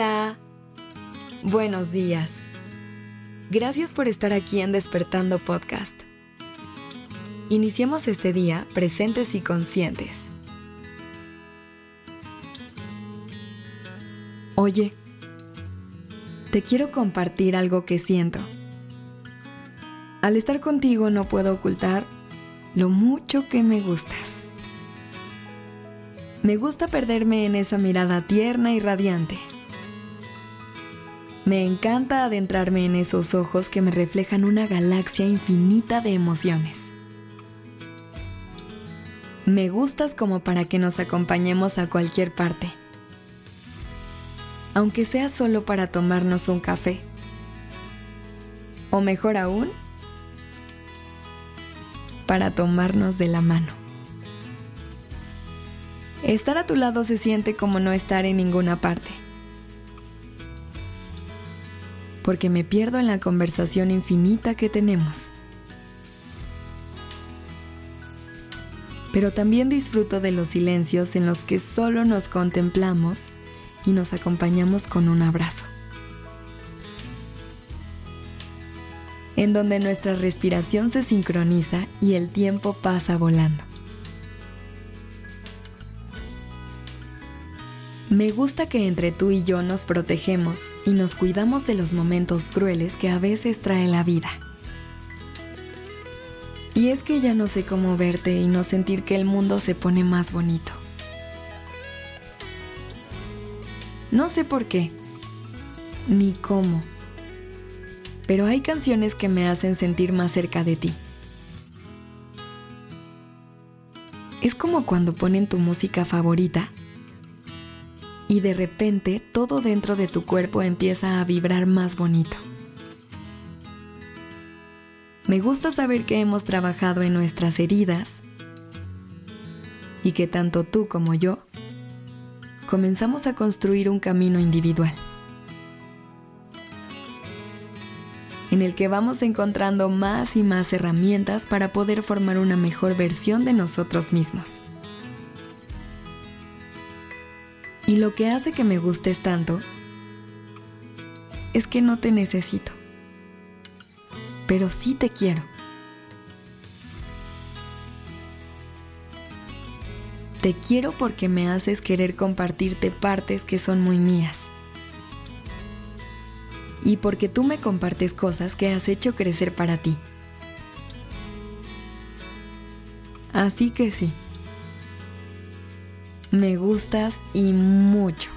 Hola. Buenos días. Gracias por estar aquí en Despertando Podcast. Iniciemos este día presentes y conscientes. Oye, te quiero compartir algo que siento. Al estar contigo no puedo ocultar lo mucho que me gustas. Me gusta perderme en esa mirada tierna y radiante me encanta adentrarme en esos ojos que me reflejan una galaxia infinita de emociones. Me gustas como para que nos acompañemos a cualquier parte, aunque sea solo para tomarnos un café. O mejor aún, para tomarnos de la mano. Estar a tu lado se siente como no estar en ninguna parte porque me pierdo en la conversación infinita que tenemos. Pero también disfruto de los silencios en los que solo nos contemplamos y nos acompañamos con un abrazo. En donde nuestra respiración se sincroniza y el tiempo pasa volando. Me gusta que entre tú y yo nos protegemos y nos cuidamos de los momentos crueles que a veces trae la vida. Y es que ya no sé cómo verte y no sentir que el mundo se pone más bonito. No sé por qué, ni cómo, pero hay canciones que me hacen sentir más cerca de ti. Es como cuando ponen tu música favorita y de repente todo dentro de tu cuerpo empieza a vibrar más bonito. Me gusta saber que hemos trabajado en nuestras heridas y que tanto tú como yo comenzamos a construir un camino individual en el que vamos encontrando más y más herramientas para poder formar una mejor versión de nosotros mismos. Y lo que hace que me gustes tanto es que no te necesito, pero sí te quiero. Te quiero porque me haces querer compartirte partes que son muy mías. Y porque tú me compartes cosas que has hecho crecer para ti. Así que sí. Me gustas y mucho.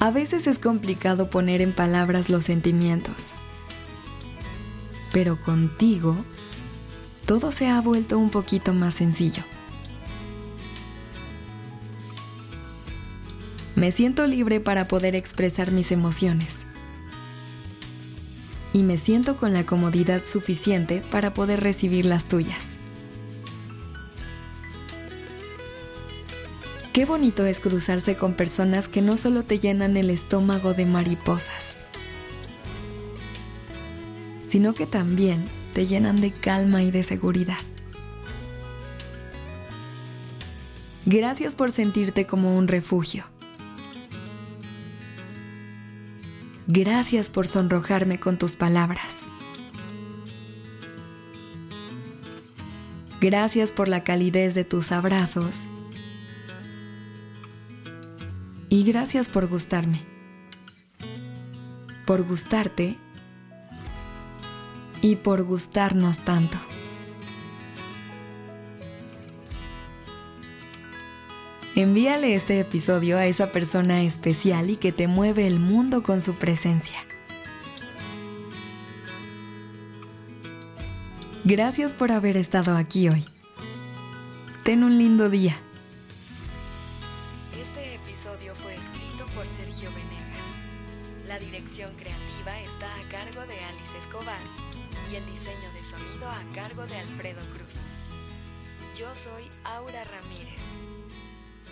A veces es complicado poner en palabras los sentimientos, pero contigo todo se ha vuelto un poquito más sencillo. Me siento libre para poder expresar mis emociones y me siento con la comodidad suficiente para poder recibir las tuyas. Qué bonito es cruzarse con personas que no solo te llenan el estómago de mariposas, sino que también te llenan de calma y de seguridad. Gracias por sentirte como un refugio Gracias por sonrojarme con tus palabras. Gracias por la calidez de tus abrazos. Y gracias por gustarme. Por gustarte y por gustarnos tanto. Envíale este episodio a esa persona especial y que te mueve el mundo con su presencia. Gracias por haber estado aquí hoy. Ten un lindo día. Este episodio fue escrito por Sergio Venegas. La dirección creativa está a cargo de Alice Escobar y el diseño de sonido a cargo de Alfredo Cruz. Yo soy Aura Ramírez.